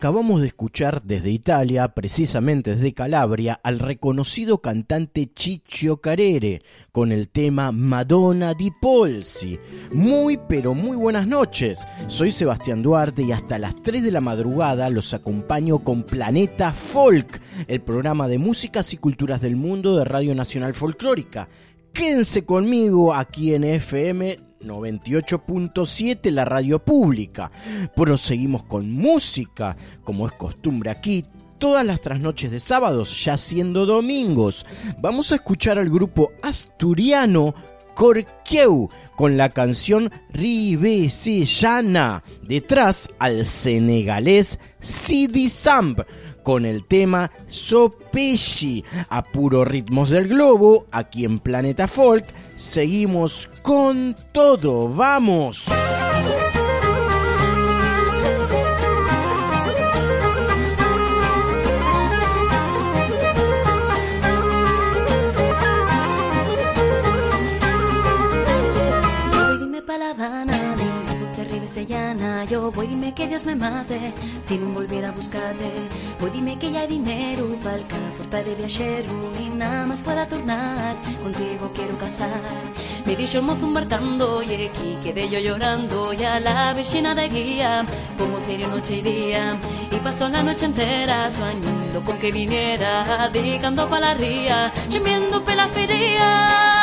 Acabamos de escuchar desde Italia, precisamente desde Calabria, al reconocido cantante Ciccio Carere con el tema Madonna di Polsi. Muy pero muy buenas noches. Soy Sebastián Duarte y hasta las 3 de la madrugada los acompaño con Planeta Folk, el programa de músicas y culturas del mundo de Radio Nacional Folclórica. Quédense conmigo aquí en FM 98.7 la radio pública. Proseguimos con música, como es costumbre aquí, todas las trasnoches de sábados, ya siendo domingos. Vamos a escuchar al grupo asturiano Corqueu con la canción Ribesellana. Detrás al senegalés Sidi Samp con el tema Sopeshi a puro ritmos del globo aquí en Planeta Folk. Seguimos con todo, vamos. Yo voy dime que Dios me mate, si no volviera a buscarte. Voy dime que ya hay dinero pa'l porta de viajero Y nada más pueda tornar, contigo quiero casar Me dicho el mozo embarcando y aquí quedé yo llorando Y a la vecina de guía, como cirio noche y día. Y pasó la noche entera soñando con que viniera Dedicando pa' la ría, gimiendo pe la feria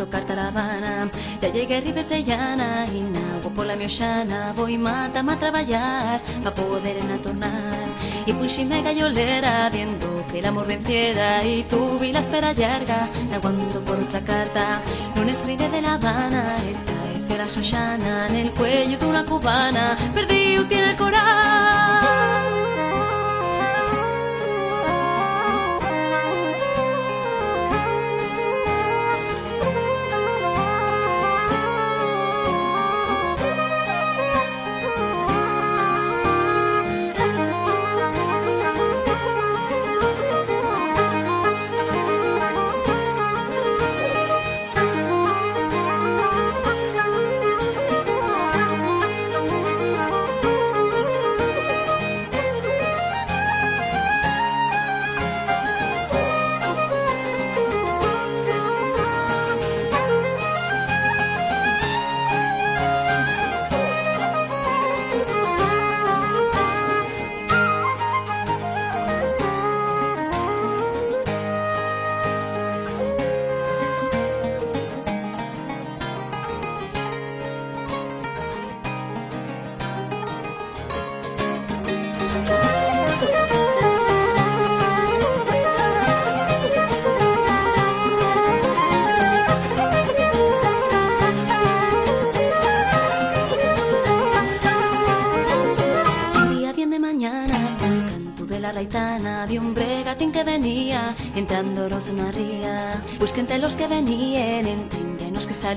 que aporto carta a La Habana. Ya llegué a Ribesellana y nago por la mioxana voy mata a traballar a poder en tornar. Y puxime gallolera viendo que el amor venciera y tuve la espera larga aguando por otra carta. No escribe de La Habana, es caer a Xoxana en el cuello de una cubana. Perdido tiene el coral.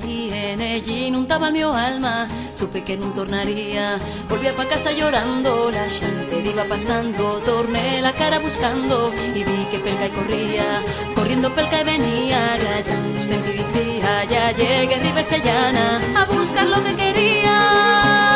Que salían allí inundaba mi alma supe que no tornaría volvía pa casa llorando la gente iba pasando torné la cara buscando y vi que pelca y corría corriendo pelca y venía gritando sentí ya llegué Ribesellana a buscar lo que quería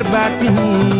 pervertinho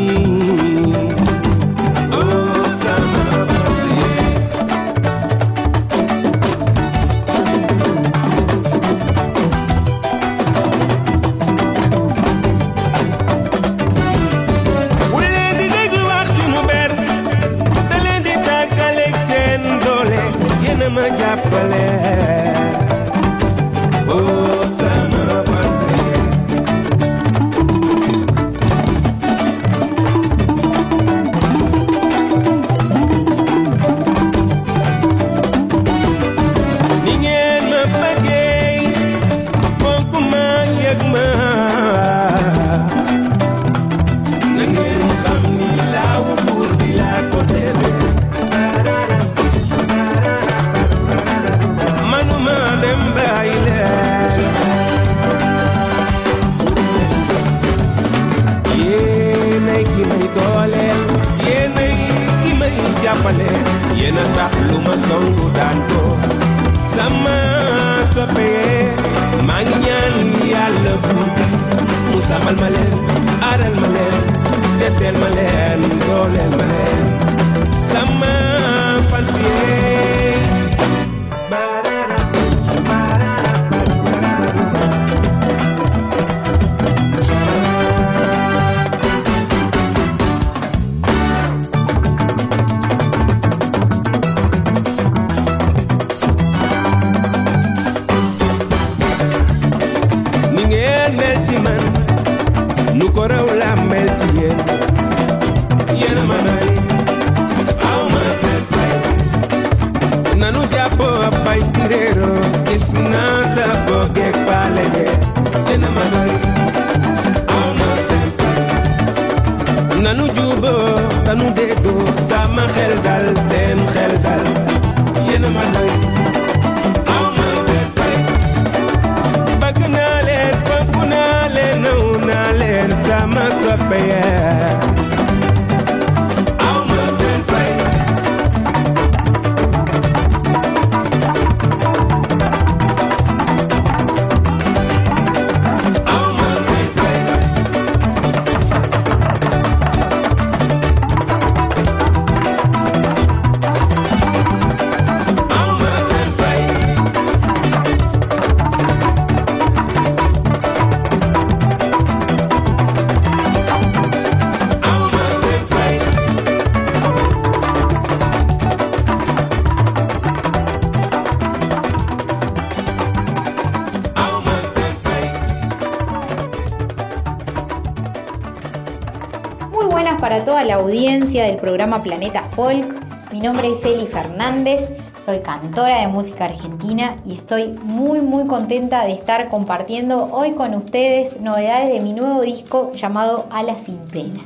la audiencia del programa Planeta Folk. Mi nombre es Eli Fernández, soy cantora de música argentina y estoy muy muy contenta de estar compartiendo hoy con ustedes novedades de mi nuevo disco llamado Alas sin pena.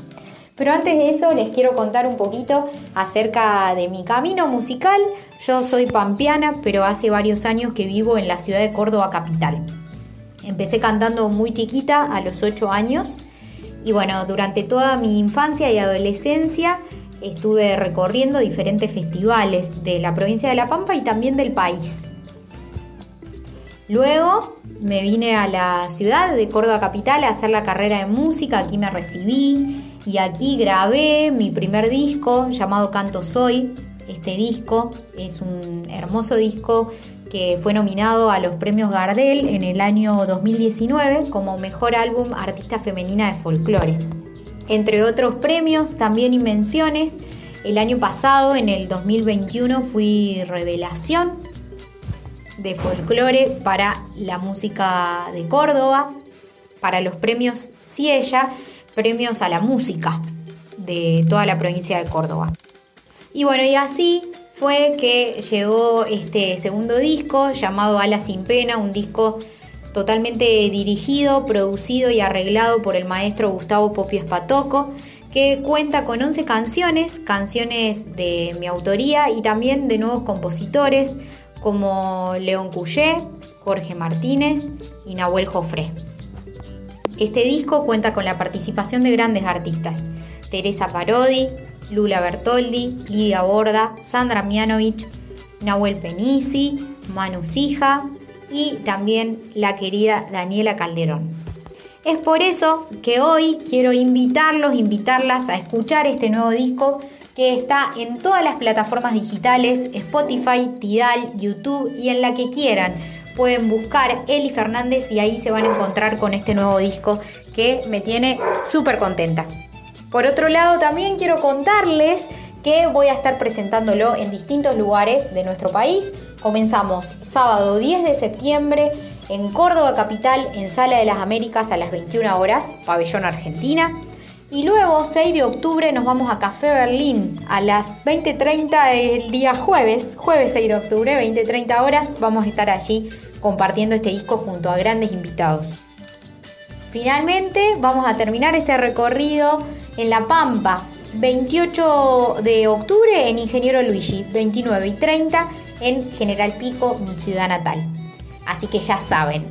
Pero antes de eso les quiero contar un poquito acerca de mi camino musical. Yo soy pampeana, pero hace varios años que vivo en la ciudad de Córdoba capital. Empecé cantando muy chiquita, a los 8 años, y bueno, durante toda mi infancia y adolescencia estuve recorriendo diferentes festivales de la provincia de La Pampa y también del país. Luego me vine a la ciudad de Córdoba Capital a hacer la carrera de música, aquí me recibí y aquí grabé mi primer disco llamado Canto Soy. Este disco es un hermoso disco que fue nominado a los premios Gardel en el año 2019 como Mejor Álbum Artista Femenina de Folclore. Entre otros premios también y el año pasado, en el 2021, fui revelación de folclore para la música de Córdoba, para los premios Ciella, premios a la música de toda la provincia de Córdoba. Y bueno, y así fue que llegó este segundo disco llamado Alas sin pena, un disco totalmente dirigido, producido y arreglado por el maestro Gustavo Popio Espatoco, que cuenta con 11 canciones, canciones de mi autoría y también de nuevos compositores como León Cuyé, Jorge Martínez y Nahuel Jofré. Este disco cuenta con la participación de grandes artistas, Teresa Parodi, Lula Bertoldi, Lidia Borda, Sandra Mianovich, Nahuel Penisi, Manu Sija y también la querida Daniela Calderón. Es por eso que hoy quiero invitarlos, invitarlas a escuchar este nuevo disco que está en todas las plataformas digitales, Spotify, Tidal, YouTube y en la que quieran. Pueden buscar Eli Fernández y ahí se van a encontrar con este nuevo disco que me tiene súper contenta. Por otro lado, también quiero contarles que voy a estar presentándolo en distintos lugares de nuestro país. Comenzamos sábado 10 de septiembre en Córdoba Capital, en Sala de las Américas a las 21 horas, Pabellón Argentina. Y luego, 6 de octubre, nos vamos a Café Berlín a las 20.30 el día jueves, jueves 6 de octubre, 20.30 horas. Vamos a estar allí compartiendo este disco junto a grandes invitados. Finalmente, vamos a terminar este recorrido en La Pampa, 28 de octubre en Ingeniero Luigi, 29 y 30 en General Pico, mi ciudad natal. Así que ya saben,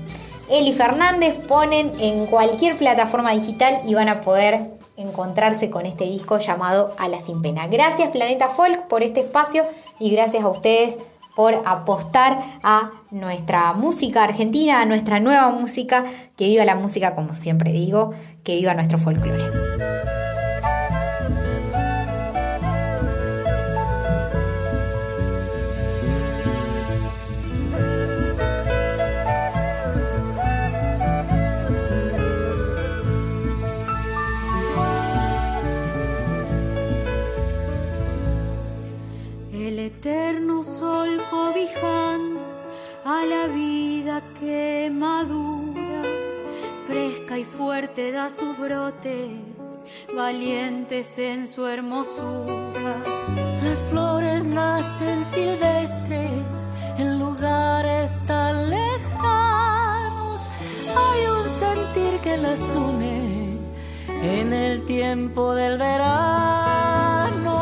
Eli Fernández ponen en cualquier plataforma digital y van a poder encontrarse con este disco llamado A la Sin Pena. Gracias Planeta Folk por este espacio y gracias a ustedes por apostar a nuestra música argentina, a nuestra nueva música, que viva la música como siempre digo, que viva nuestro folclore. A la vida que madura, fresca y fuerte da sus brotes, valientes en su hermosura. Las flores nacen silvestres en lugares tan lejanos. Hay un sentir que las une en el tiempo del verano.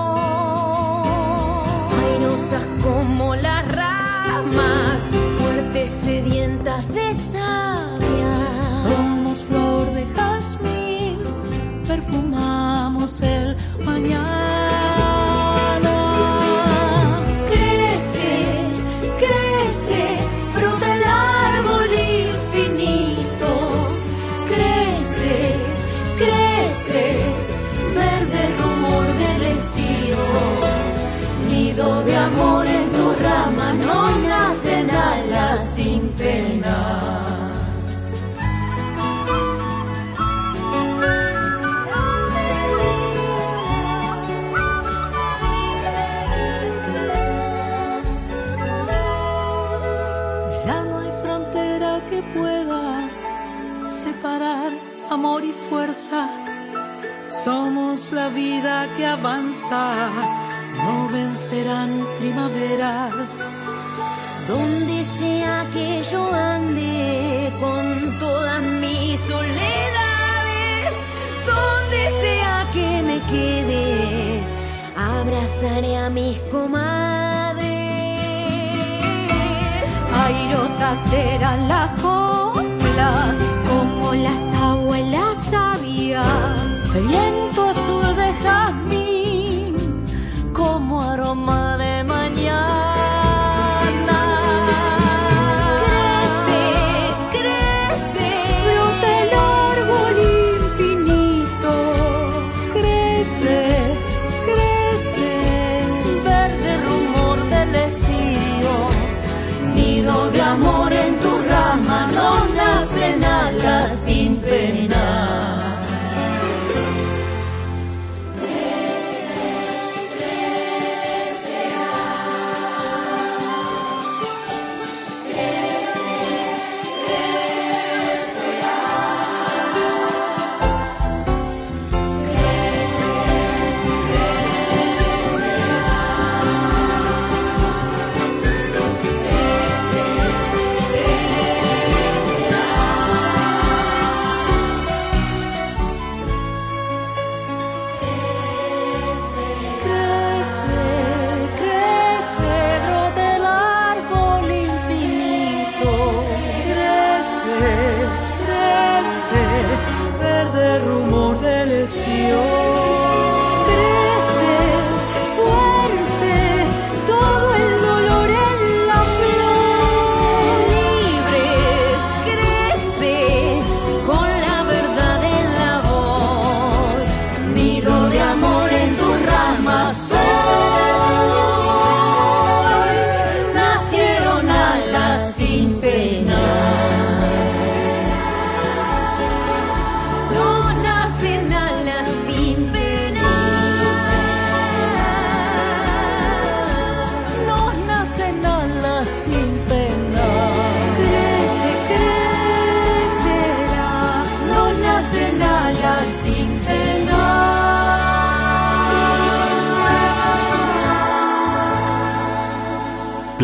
Airosas como las ramas, fuertes sedientas de savia. Somos flor de jazmín, perfumamos el mañana.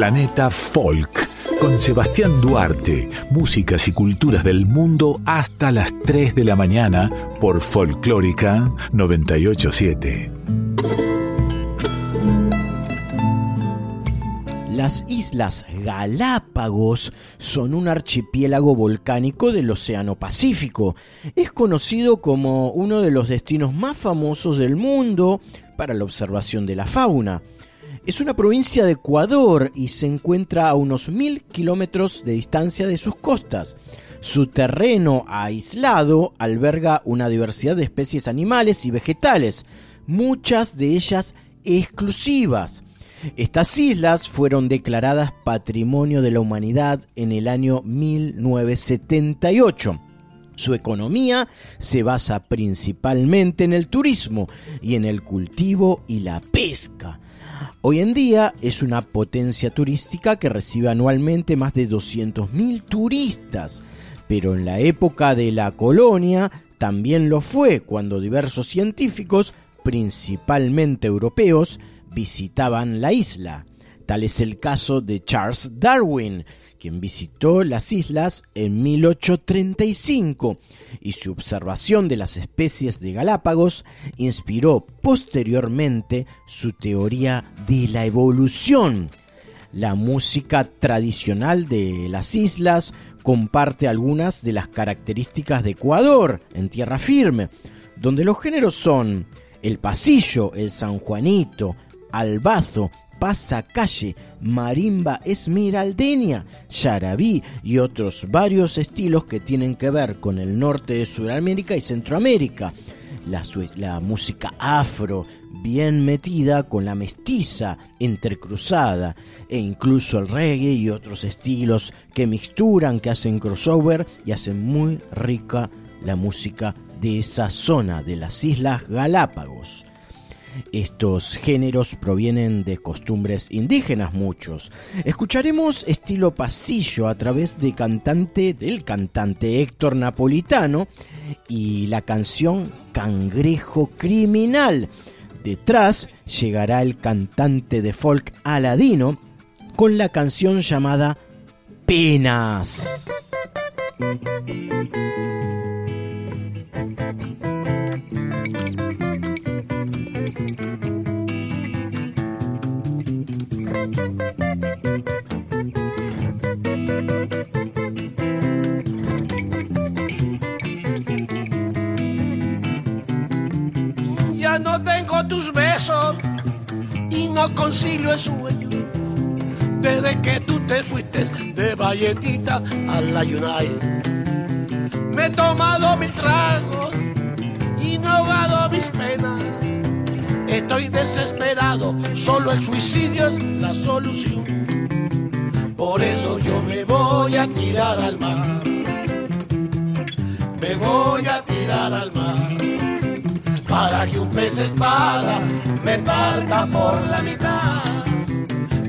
Planeta Folk con Sebastián Duarte, músicas y culturas del mundo hasta las 3 de la mañana por Folclórica 987. Las Islas Galápagos son un archipiélago volcánico del Océano Pacífico. Es conocido como uno de los destinos más famosos del mundo para la observación de la fauna. Es una provincia de Ecuador y se encuentra a unos mil kilómetros de distancia de sus costas. Su terreno aislado alberga una diversidad de especies animales y vegetales, muchas de ellas exclusivas. Estas islas fueron declaradas Patrimonio de la Humanidad en el año 1978. Su economía se basa principalmente en el turismo y en el cultivo y la pesca. Hoy en día es una potencia turística que recibe anualmente más de 200.000 turistas, pero en la época de la colonia también lo fue cuando diversos científicos, principalmente europeos, visitaban la isla. Tal es el caso de Charles Darwin, visitó las islas en 1835 y su observación de las especies de Galápagos inspiró posteriormente su teoría de la evolución. La música tradicional de las islas comparte algunas de las características de Ecuador en tierra firme, donde los géneros son el pasillo, el sanjuanito, albazo, pasacalle, marimba esmeraldeña, yarabí y otros varios estilos que tienen que ver con el norte de Sudamérica y Centroamérica. La, la música afro, bien metida con la mestiza, entrecruzada, e incluso el reggae y otros estilos que mixturan, que hacen crossover y hacen muy rica la música de esa zona de las Islas Galápagos. Estos géneros provienen de costumbres indígenas muchos. Escucharemos estilo pasillo a través de cantante del cantante Héctor Napolitano y la canción Cangrejo Criminal. Detrás llegará el cantante de folk Aladino con la canción llamada Penas. No concilio el sueño. Desde que tú te fuiste de Valletita a la. Me he tomado mil tragos y no he ahogado mis penas. Estoy desesperado, solo el suicidio es la solución. Por eso yo me voy a tirar al mar. Me voy a tirar al mar para que un pez espada me parta por la mitad.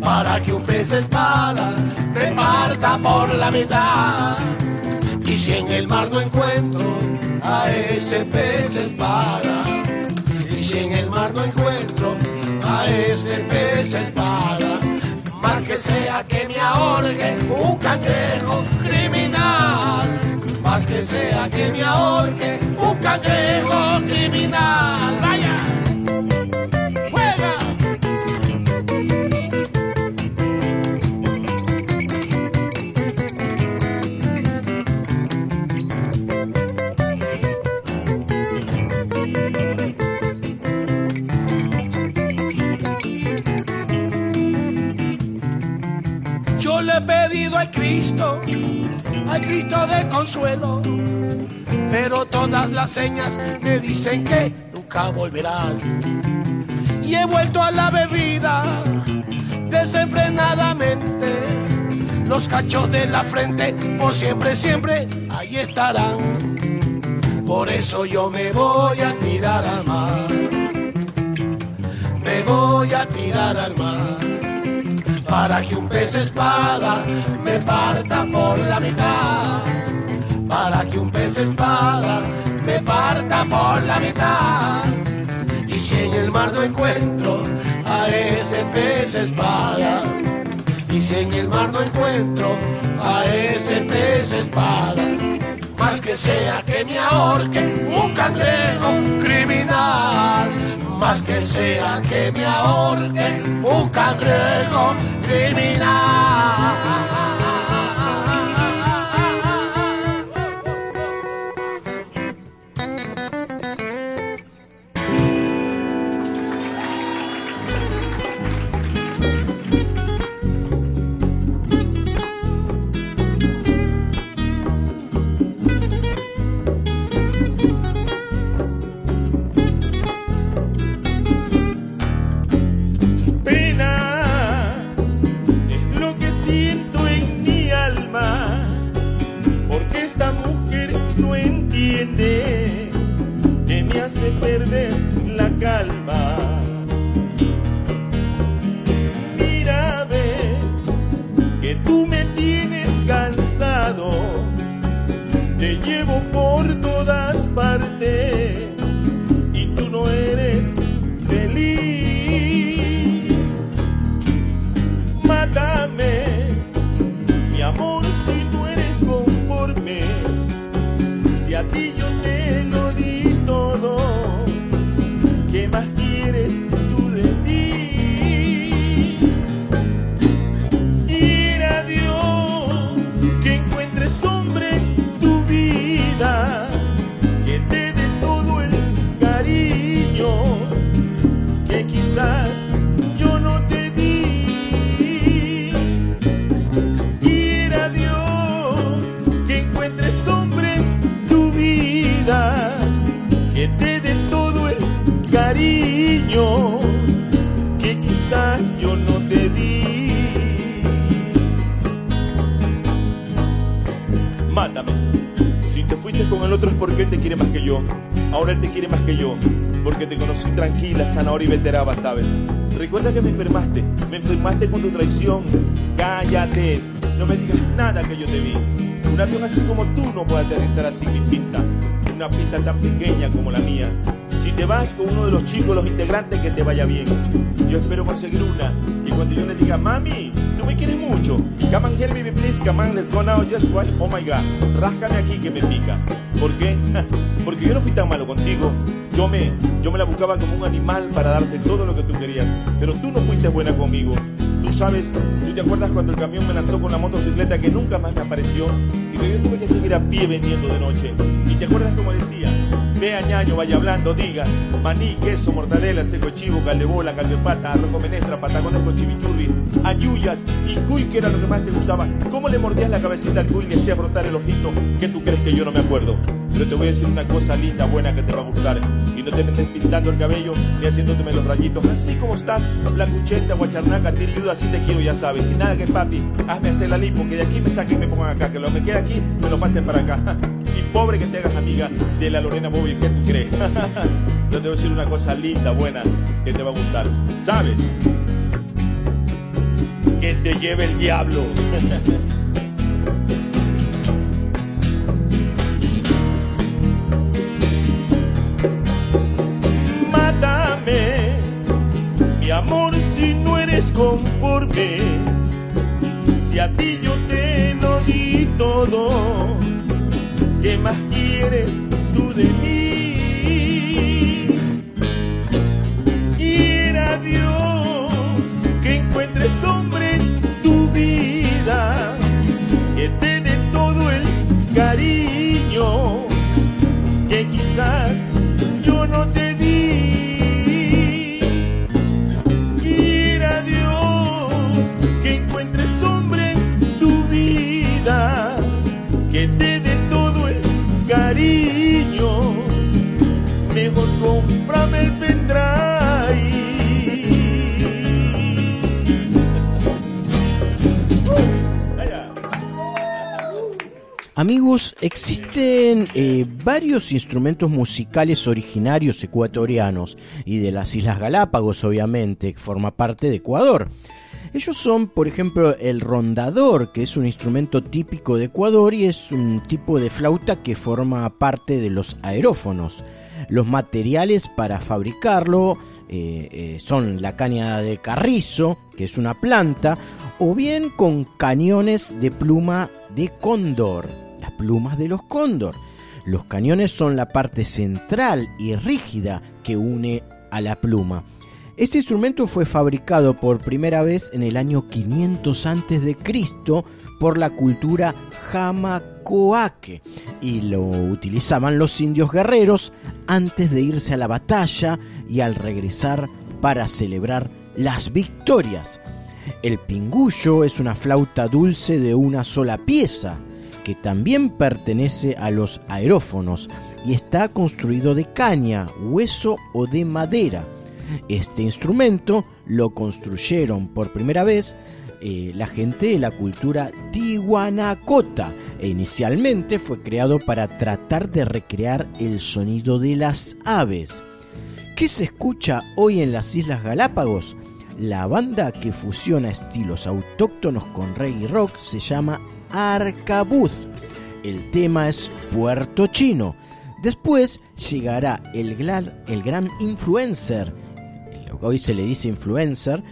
Para que un pez espada me parta por la mitad. Y si en el mar no encuentro a ese pez espada, y si en el mar no encuentro a ese pez espada, más que sea que me ahorque un cangrejo criminal, que sea que me ahorque un cangrejo criminal. Vaya, juega. Yo le he pedido a Cristo, al Cristo de consuelo, pero todas las señas me dicen que nunca volverás. Y he vuelto a la bebida desenfrenadamente. Los cachos de la frente por siempre, siempre ahí estarán. Por eso yo me voy a tirar al mar. Me voy a tirar al mar para que un pez espada me parta por la mitad. Para que un pez espada me parta por la mitad. Y si en el mar no encuentro a ese pez espada, Y si en el mar no encuentro a ese pez espada, más que sea que me ahorque un cangrejo criminal, más que sea que me ahorque un cangrejo criminal. Llevo por todas partes porque él te quiere más que yo. Ahora él te quiere más que yo. Porque te conocí tranquila, sanadora y veteraba, ¿sabes? Recuerda que me enfermaste. Me enfermaste con tu traición. Cállate. No me digas nada que yo te vi. Un avión así como tú no puede aterrizar así mi pinta. Una pista tan pequeña como la mía. Si te vas con uno de los chicos, los integrantes, que te vaya bien. Yo espero conseguir una. Y cuando yo le diga, mami, tú me quieres mucho. Come on here, baby, please. Come on, let's go now. Just right. Oh my God. Ráscame aquí que me pica. ¿Por qué? Porque yo no fui tan malo contigo. Yo me, yo me la buscaba como un animal para darte todo lo que tú querías. Pero tú no fuiste buena conmigo. Tú sabes, tú te acuerdas cuando el camión me lanzó con la motocicleta que nunca más me apareció y que yo tuve que seguir a pie vendiendo de noche. Y te acuerdas como decía, vea ñaño, vaya hablando, diga, maní, queso, mortadela, seco chivo, calebola, pata, con menestra, patacones con chimichurri, ayuyas y cuy, que era lo que más te gustaba. ¿Cómo le mordías la cabecita al cuy y le hacías brotar el ojito? que tú crees que yo no me acuerdo? Pero te voy a decir una cosa linda, buena que te va a gustar. Y no te metes pintando el cabello ni haciéndote los rayitos. Así como estás, flacucheta, guacharnaca, tiriuda, así te quiero, ya sabes. Y nada que papi, hazme hacer la lipo, que de aquí me saquen y me pongan acá. Que lo que queda aquí, me lo pasen para acá. Y pobre que te hagas amiga de la Lorena Bobby, ¿qué tú crees? Yo te voy a decir una cosa linda, buena, que te va a gustar. ¿Sabes? Que te lleve el diablo. Mátame, mi amor, si no eres conforme. Si a ti yo te Amigos, existen eh, varios instrumentos musicales originarios ecuatorianos y de las Islas Galápagos, obviamente, que forma parte de Ecuador. Ellos son, por ejemplo, el rondador, que es un instrumento típico de Ecuador y es un tipo de flauta que forma parte de los aerófonos. Los materiales para fabricarlo eh, eh, son la caña de carrizo, que es una planta, o bien con cañones de pluma de cóndor, plumas de los cóndor. Los cañones son la parte central y rígida que une a la pluma. Este instrumento fue fabricado por primera vez en el año 500 a.C. por la cultura Jamacoaque y lo utilizaban los indios guerreros antes de irse a la batalla y al regresar para celebrar las victorias. El pingullo es una flauta dulce de una sola pieza que también pertenece a los aerófonos y está construido de caña, hueso o de madera. Este instrumento lo construyeron por primera vez eh, la gente de la cultura tihuanacota e inicialmente fue creado para tratar de recrear el sonido de las aves. ¿Qué se escucha hoy en las Islas Galápagos? La banda que fusiona estilos autóctonos con reggae rock se llama Arcabuz. El tema es Puerto Chino. Después llegará el gran, el gran influencer, hoy se le dice influencer,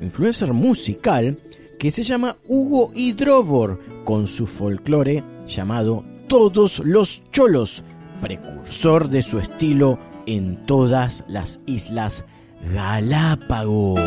influencer musical, que se llama Hugo Hidrovor, con su folclore llamado Todos los Cholos, precursor de su estilo en todas las islas Galápagos.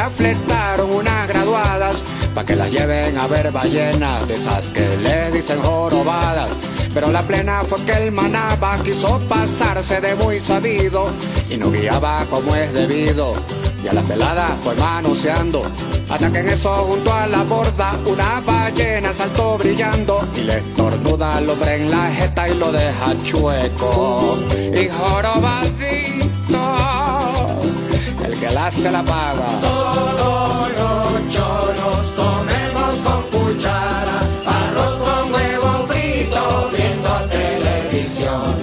Mismo que un día fletaron unas graduadas pa' que las lleven a ver ballenas de esas que le dicen jorobadas. Pero la plena fue que el manaba quiso pasarse de muy sabido y no guiaba como es debido. Y a la pelada fue manoseando hasta que en eso junto a la borda una ballena saltó brillando y le estornuda al hombre en la jeta y lo deja chueco. Y jorobadito, el que la hace la paga. Choros comemos con cuchara, arroz con huevo frito, viendo televisión.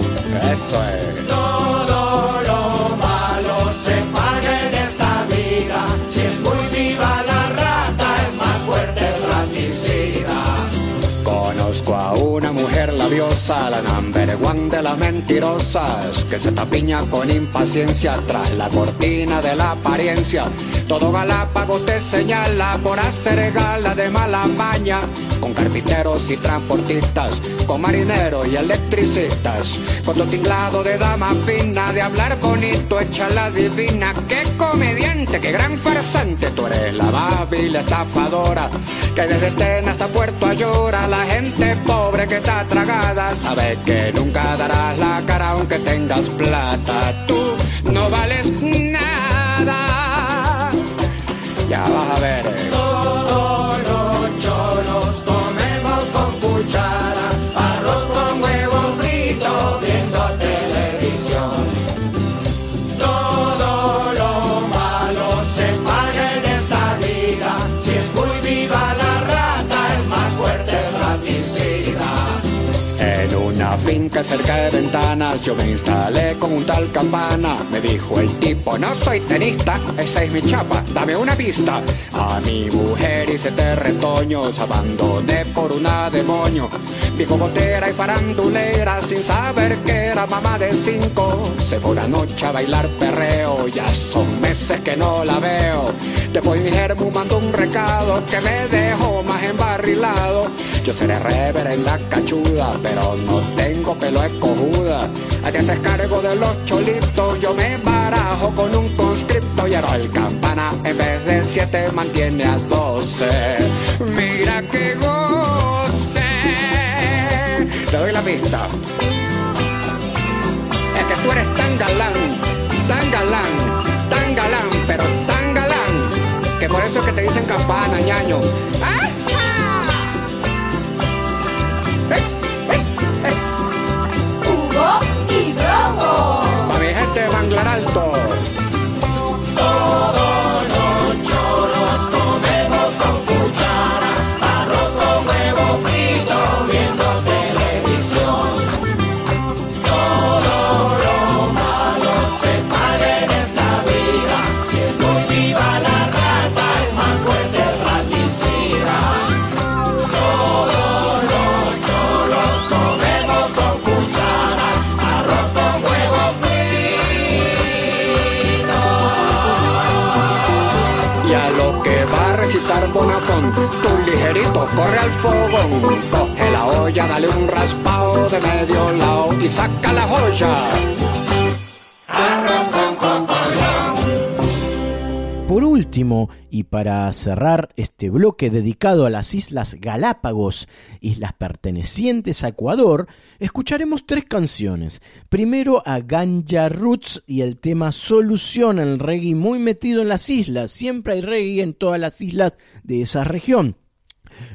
Eso es. One de las mentirosas, que se tapiña con impaciencia tras la cortina de la apariencia. Todo Galápago te señala por hacer gala de mala maña, con carpinteros y transportistas, con marineros y electricistas, con tu tinglado de dama fina, de hablar bonito, echa la divina. Qué comediante, qué gran farsante, tú eres la babil estafadora, que desde Tena hasta Puerto Ayora, la gente pobre que está tragada, sabe que nunca darás la cara aunque tengas plata. Tú no vales nada. Ya vas a ver. Cerca de ventanas yo me instalé con un tal campana. Me dijo el tipo, no soy tenista, esa es mi chapa, dame una pista. A mi mujer y siete retoños abandoné por una demonio. Viejo botera y farandulera sin saber que era mamá de cinco. Se fue una noche a bailar perreo, ya son meses que no la veo. Después mi germu mandó un recado que me dejó más embarrilado. Yo seré reverenda cachuda, pero no tengo pelo escojuda. Te haces cargo de los cholitos, yo me barajo con un conscripto y ahora el campana en vez de siete mantiene a doce. Mira que goce. Te doy la pista. Es que tú eres tan galán, tan galán, tan galán, pero tan galán, que por eso es que te dicen campana, ñaño. Corre al fogón. Coge la olla, dale un raspado de medio lado y saca la joya. Arroz con. Por último, y para cerrar este bloque dedicado a las Islas Galápagos, islas pertenecientes a Ecuador, escucharemos tres canciones. Primero a Ganja Roots y el tema Solución, el reggae muy metido en las islas. Siempre hay reggae en todas las islas de esa región.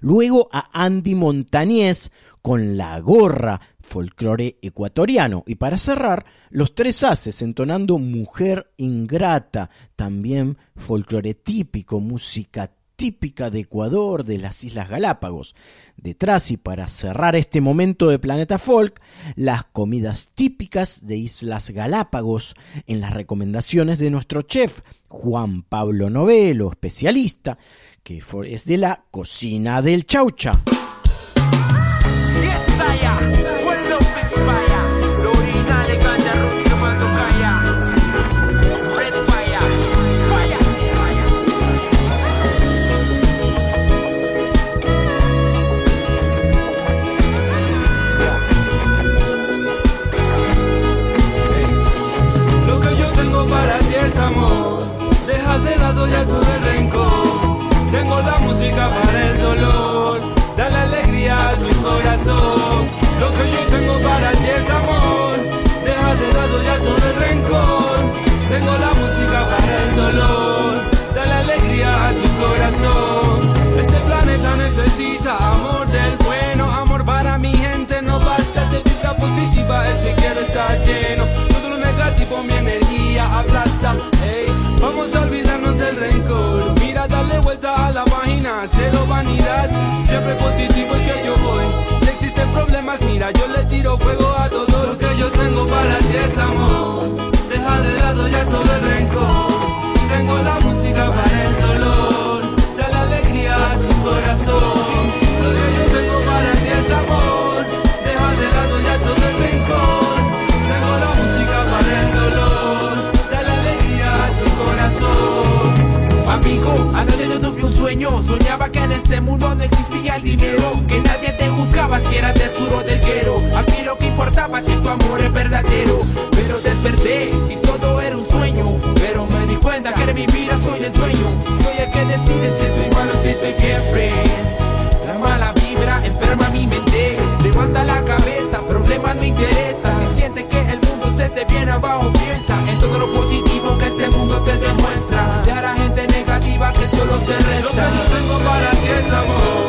Luego a Andy Montañez con La Gorra, folclore ecuatoriano. Y para cerrar, los tres haces entonando Mujer Ingrata, también folclore típico, música típica de Ecuador, de las Islas Galápagos. Detrás y para cerrar este momento de Planeta Folk, las comidas típicas de Islas Galápagos en las recomendaciones de nuestro chef Juan Pablo Novelo, especialista, que es de la cocina del chaucha. Lo que yo tengo para ti es amor, lado ya Tengo la música para el dolor, dale alegría a tu corazón. Este planeta necesita amor del bueno, amor para mi gente, no basta de vida positiva, es que quiero estar lleno. Todo lo negativo, mi energía aplasta. Ey, vamos a olvidarnos del rencor. Mira, darle vuelta a la página, cero vanidad. Siempre positivo es que yo voy. Si existen problemas, mira, yo le tiro fuego a todo lo que yo tengo para ti es amor. Ya todo el rencor. Tengo la música para el dolor. Dale alegría a tu corazón. Lo que yo tengo para ti es amor. Amigo, anoche yo tuve un sueño Soñaba que en este mundo no existía el dinero Que nadie te juzgaba si eras de sur o del guero Aquí lo que importaba si tu amor es verdadero. Pero desperté y todo era un sueño Pero me di cuenta que de mi vida soy el dueño. Soy el que decide si estoy malo o si estoy bien, friend La mala vibra enferma mi mente Levanta la cabeza, problemas me interesan Si sientes que el mundo se te viene abajo Piensa en todo lo positivo que este mundo te demuestra solo te resta yo tengo para ti es amor.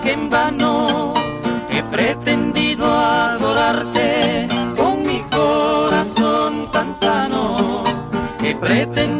Que en vano he pretendido adorarte con mi corazón tan sano, he pretendido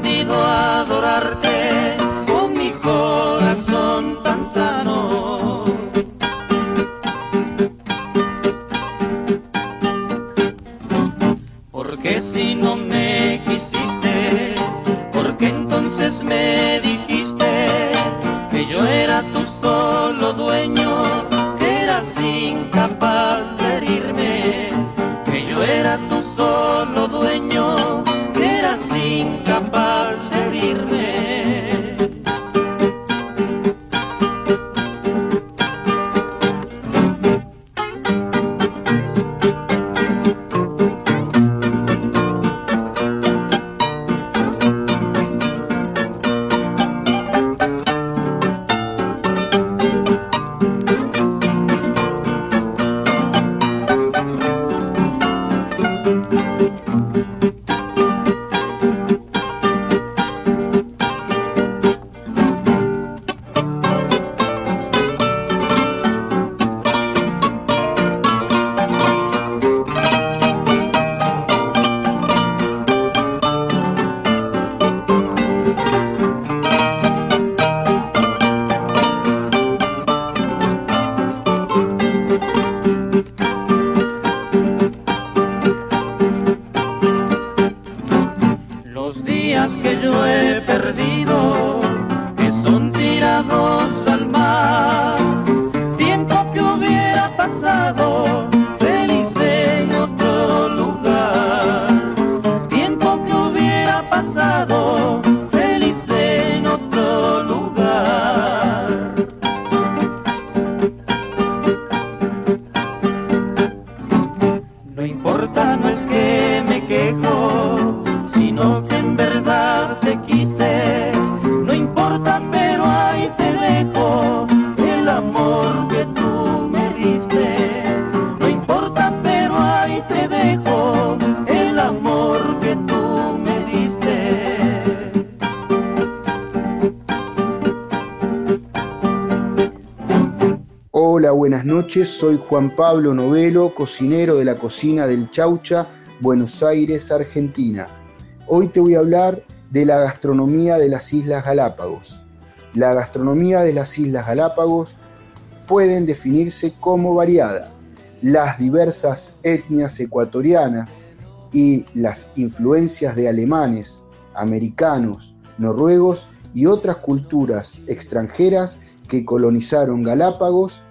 Juan Pablo Novelo, cocinero de la cocina del Chaucha, Buenos Aires, Argentina. Hoy te voy a hablar de la gastronomía de las Islas Galápagos. La gastronomía de las Islas Galápagos pueden definirse como variada. Las diversas etnias ecuatorianas y las influencias de alemanes, americanos, noruegos y otras culturas extranjeras que colonizaron Galápagos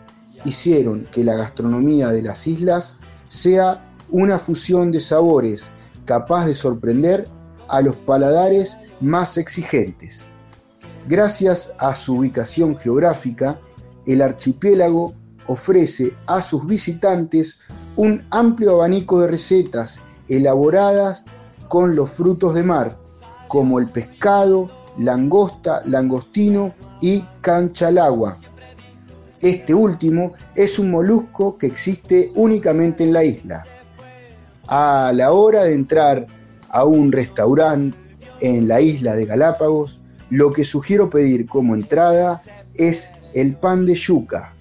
hicieron que la gastronomía de las islas sea una fusión de sabores capaz de sorprender a los paladares más exigentes. Gracias a su ubicación geográfica, el archipiélago ofrece a sus visitantes un amplio abanico de recetas elaboradas con los frutos de mar, como el pescado, langosta, langostino y canchalagua. Este último es un molusco que existe únicamente en la isla. A la hora de entrar a un restaurante en la isla de Galápagos, lo que sugiero pedir como entrada es el pan de yuca.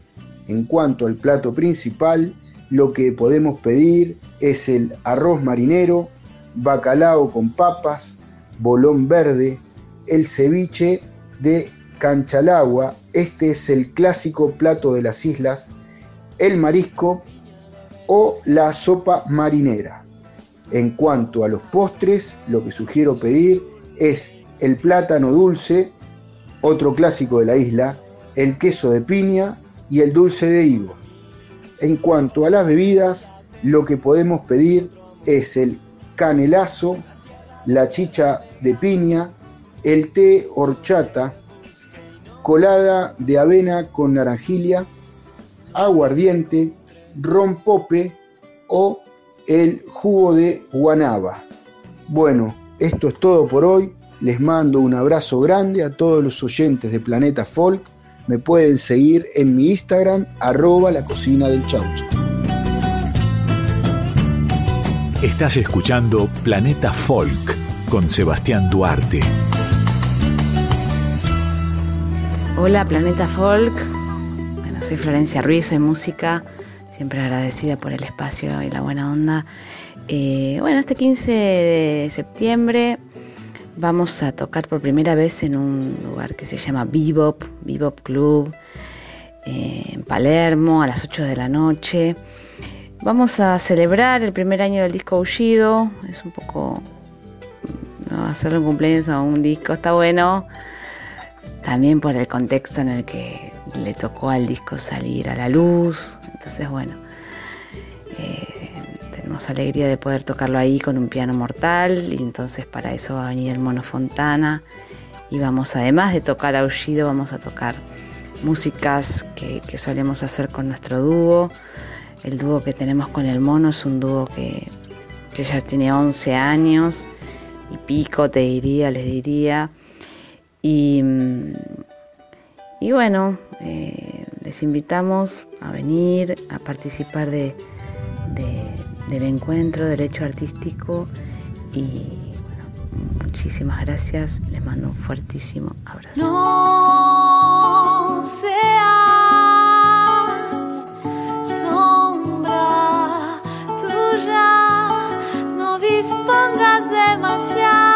En cuanto al plato principal, lo que podemos pedir es el arroz marinero, bacalao con papas, bolón verde, el ceviche de canchalagua, este es el clásico plato de las islas, el marisco o la sopa marinera. En cuanto a los postres, lo que sugiero pedir es el plátano dulce, otro clásico de la isla, el queso de piña y el dulce de higo. En cuanto a las bebidas, lo que podemos pedir es el canelazo, la chicha de piña, el té horchata, colada de avena con naranjilla, aguardiente, rompope o el jugo de guanaba. Bueno, esto es todo por hoy. Les mando un abrazo grande a todos los oyentes de Planeta Folk. Me pueden seguir en mi Instagram, arroba la cocina del chaucho. Estás escuchando Planeta Folk con Sebastián Duarte. Hola Planeta Folk, bueno, soy Florencia Ruiz, soy música, siempre agradecida por el espacio y la buena onda. Eh, bueno, este 15 de septiembre vamos a tocar por primera vez en un lugar que se llama Bebop, Bebop Club, eh, en Palermo, a las 8 de la noche. Vamos a celebrar el primer año del disco Aullido, es un poco ¿no? hacerle un cumpleaños a un disco, está bueno. También por el contexto en el que le tocó al disco salir a la luz. Entonces, bueno, eh, tenemos alegría de poder tocarlo ahí con un piano mortal. Y entonces para eso va a venir el Mono Fontana. Y vamos, además de tocar Aullido, vamos a tocar músicas que, solemos hacer con nuestro dúo. El dúo que tenemos con el mono es un dúo que, que ya tiene 11 años y pico, te diría, les diría. Y, y bueno, eh, les invitamos a venir a participar de, de, del encuentro, del hecho artístico. Y bueno, muchísimas gracias. Les mando un fuertísimo abrazo. No seas sombra tuya, no dispongas demasiado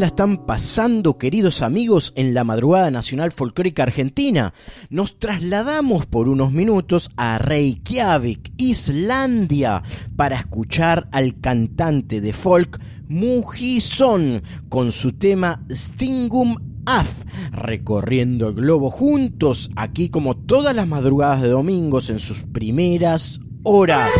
la están pasando, queridos amigos, en la madrugada nacional folclórica argentina? Nos trasladamos por unos minutos a Reykjavik, Islandia, para escuchar al cantante de folk Mujison con su tema Stingum Af, recorriendo el globo juntos, aquí como todas las madrugadas de domingos en sus primeras horas.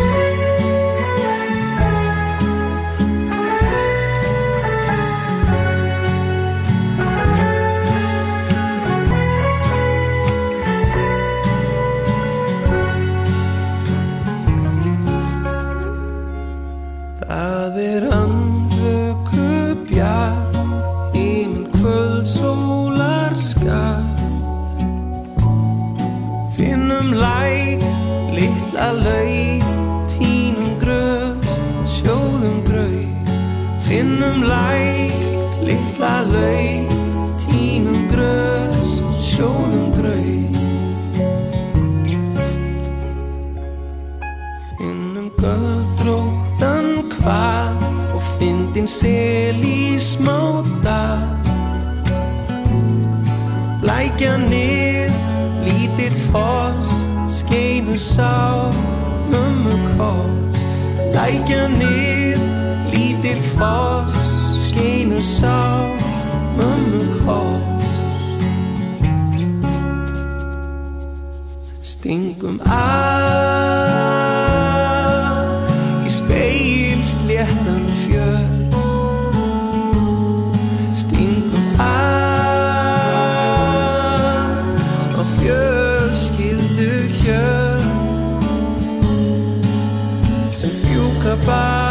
Bye.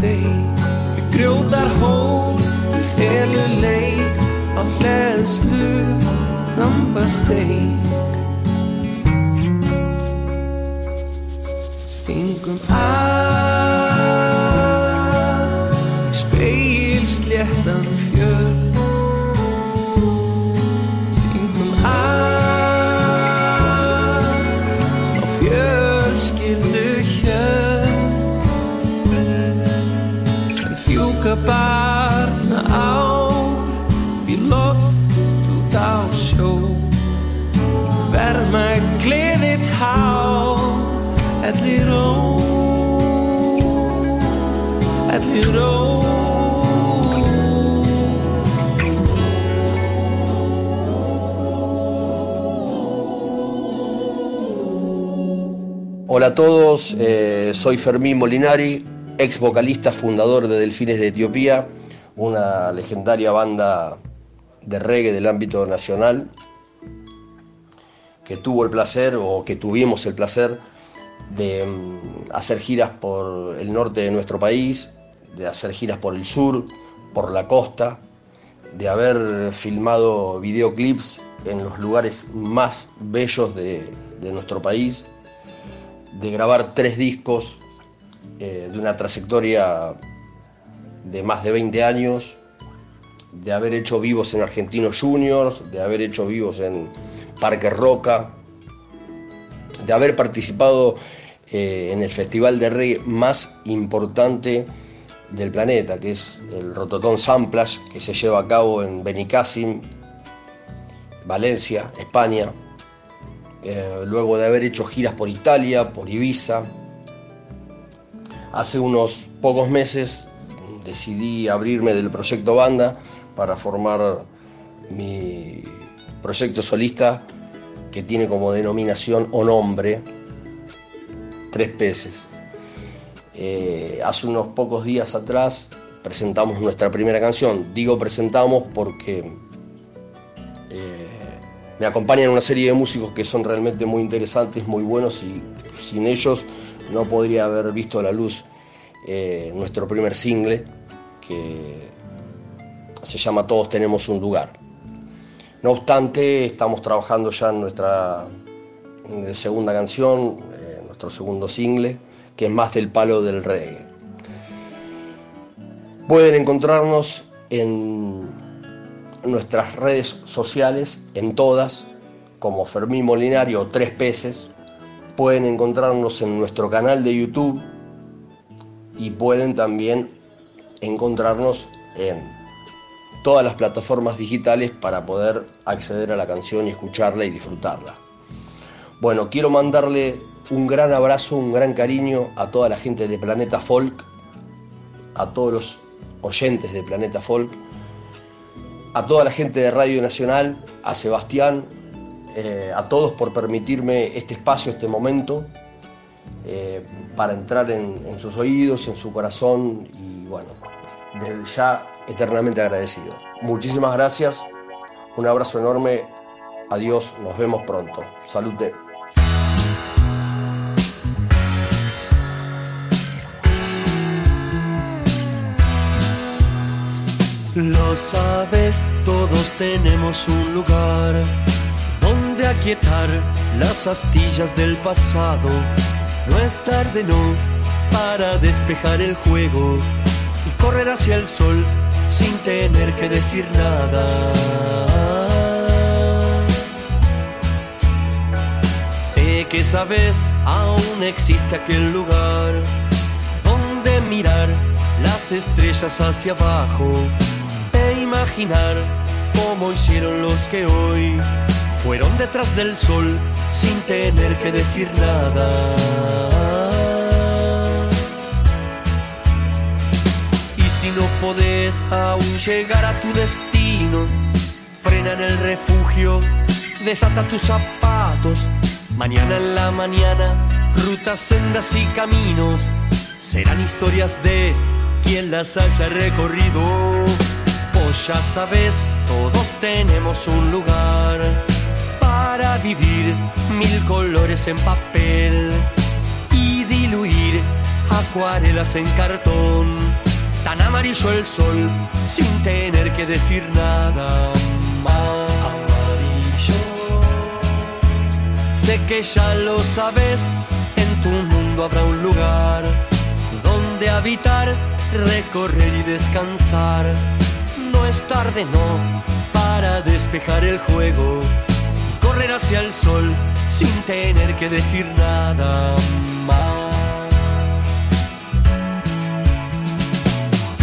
þeim Við grjóðar hól Í feluleik Á hlæðslu Nambasteik Stingum að todos, eh, soy Fermín Molinari, ex vocalista fundador de Delfines de Etiopía, una legendaria banda de reggae del ámbito nacional que tuvo el placer o que tuvimos el placer de mm, hacer giras por el norte de nuestro país, de hacer giras por el sur, por la costa, de haber filmado videoclips en los lugares más bellos de, de nuestro país, de grabar tres discos eh, de una trayectoria de más de 20 años, de haber hecho vivos en Argentinos Juniors, de haber hecho vivos en Parque Roca, de haber participado eh, en el festival de reggae más importante del planeta, que es el Rototom Samplas, que se lleva a cabo en Benicassim, Valencia, España. Eh, luego de haber hecho giras por Italia, por Ibiza. Hace unos pocos meses decidí abrirme del proyecto banda para formar mi proyecto solista que tiene como denominación o nombre Tres Peces. Eh, hace unos pocos días atrás presentamos nuestra primera canción. Digo presentamos porque me acompañan una serie de músicos que son realmente muy interesantes, muy buenos y sin ellos no podría haber visto la luz eh, nuestro primer single que se llama Todos tenemos un lugar. No obstante, estamos trabajando ya en nuestra segunda canción, nuestro segundo single, que es más del palo del reggae. Pueden encontrarnos en nuestras redes sociales, en todas, como Fermín Molinario Tres Peces. Pueden encontrarnos en nuestro canal de YouTube y pueden también encontrarnos en todas las plataformas digitales para poder acceder a la canción y escucharla y disfrutarla. Bueno, quiero mandarle un gran abrazo, un gran cariño a toda la gente de Planeta Folk, a todos los oyentes de Planeta Folk, a toda la gente de Radio Nacional, a Sebastián, eh, a todos por permitirme este espacio, este momento, eh, para entrar en, en sus oídos, en su corazón y bueno, desde ya eternamente agradecido. Muchísimas gracias, un abrazo enorme, adiós, nos vemos pronto. Salute. Lo sabes, todos tenemos un lugar donde aquietar las astillas del pasado. No es tarde, no, para despejar el juego y correr hacia el sol sin tener que decir nada. Sé que sabes, aún existe aquel lugar donde mirar las estrellas hacia abajo imaginar cómo hicieron los que hoy fueron detrás del sol sin tener que decir nada. Y si no podés aún llegar a tu destino, frena en el refugio, desata tus zapatos. Mañana en la mañana, rutas, sendas y caminos serán historias de quien las haya recorrido ya sabes, todos tenemos un lugar para vivir mil colores en papel y diluir acuarelas en cartón. Tan amarillo el sol sin tener que decir nada más. Amarillo. Sé que ya lo sabes, en tu mundo habrá un lugar donde habitar, recorrer y descansar no es tarde, no, para despejar el juego y correr hacia el sol sin tener que decir nada más.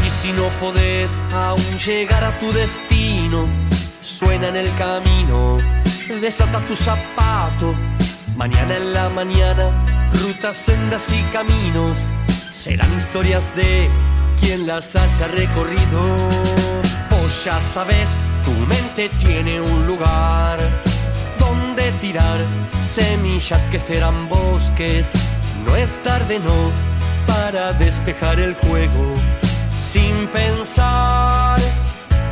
Y si no podés aún llegar a tu destino, suena en el camino, desata tu zapato. Mañana en la mañana, rutas, sendas y caminos serán historias de quien las haya recorrido ya sabes, tu mente tiene un lugar donde tirar semillas que serán bosques. No es tarde, no, para despejar el juego sin pensar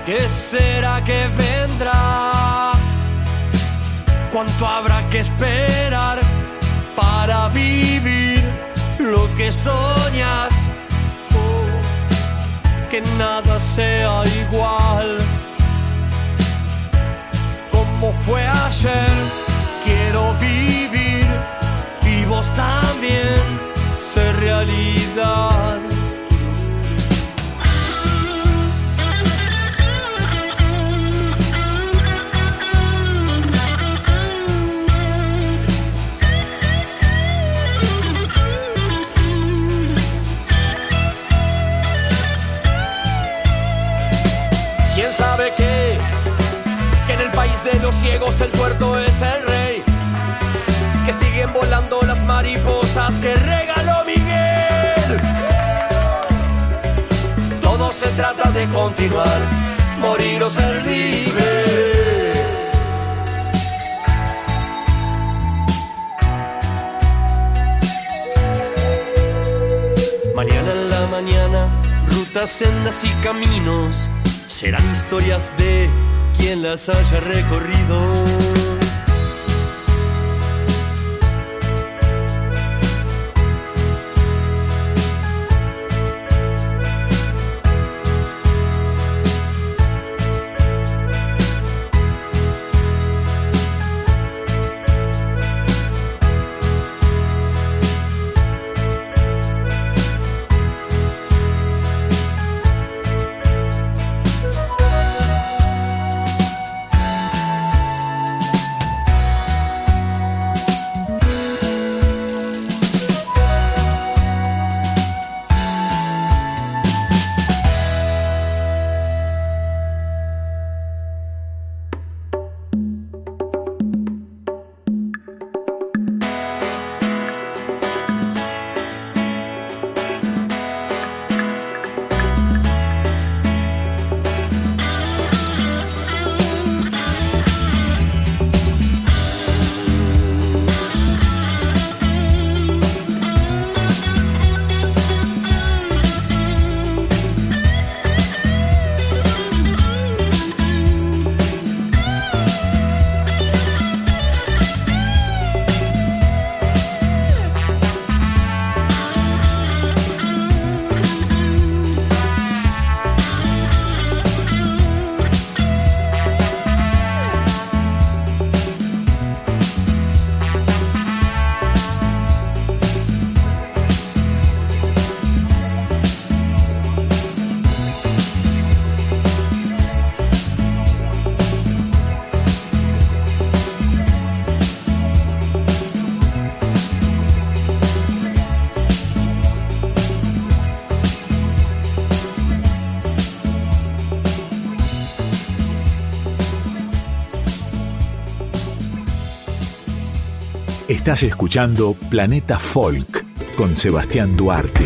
qué será que vendrá. ¿Cuánto habrá que esperar para vivir lo que soñas? Que nada sea igual. Como fue ayer, quiero vivir y vos también ser realidad. Ciegos el tuerto es el rey. Que siguen volando las mariposas que regaló Miguel. Todo se trata de continuar, morir o ser libre. Mañana en la mañana, rutas, sendas y caminos serán historias de quien las haya recorrido. Estás escuchando Planeta Folk con Sebastián Duarte.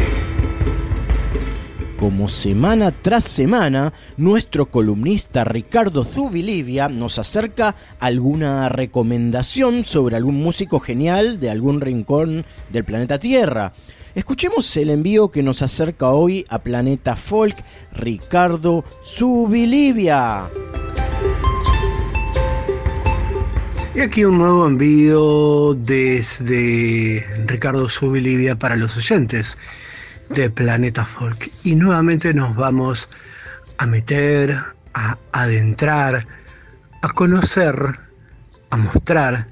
Como semana tras semana, nuestro columnista Ricardo Zubilivia nos acerca alguna recomendación sobre algún músico genial de algún rincón del planeta Tierra. Escuchemos el envío que nos acerca hoy a Planeta Folk, Ricardo Zubilivia. Y aquí un nuevo envío desde Ricardo Subilivia para los oyentes de Planeta Folk. Y nuevamente nos vamos a meter, a adentrar, a conocer, a mostrar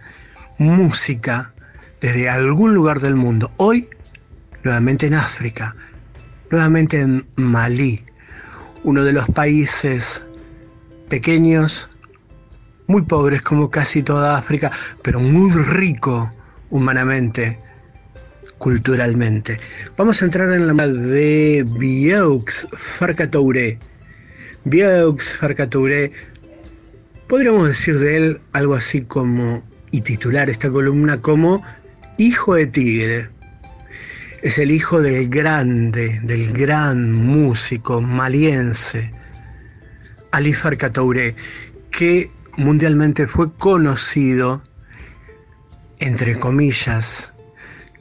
música desde algún lugar del mundo. Hoy, nuevamente en África, nuevamente en Malí, uno de los países pequeños muy pobres como casi toda África, pero muy rico humanamente, culturalmente. Vamos a entrar en la de Bieux Farcatouré. Bieux Farcatouré, podríamos decir de él algo así como, y titular esta columna como Hijo de Tigre. Es el hijo del grande, del gran músico maliense, Ali Farcatouré, que mundialmente fue conocido, entre comillas,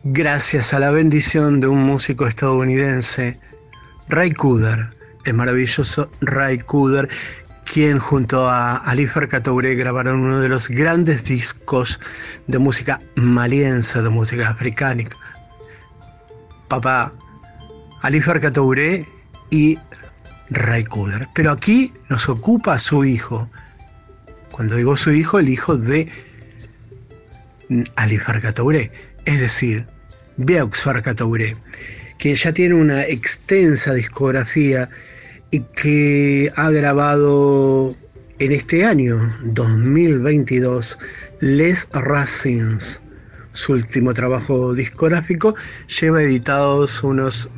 gracias a la bendición de un músico estadounidense, Ray Cooder, el maravilloso Ray Cooder, quien junto a Ali Farcatouré grabaron uno de los grandes discos de música maliense, de música africana. Papá, Ali Farcatouré y Ray Cooder. Pero aquí nos ocupa su hijo, cuando digo su hijo, el hijo de Ali Farcatouré, es decir, Beaux Farcatouré, que ya tiene una extensa discografía y que ha grabado en este año 2022 Les Racines. Su último trabajo discográfico lleva editados unos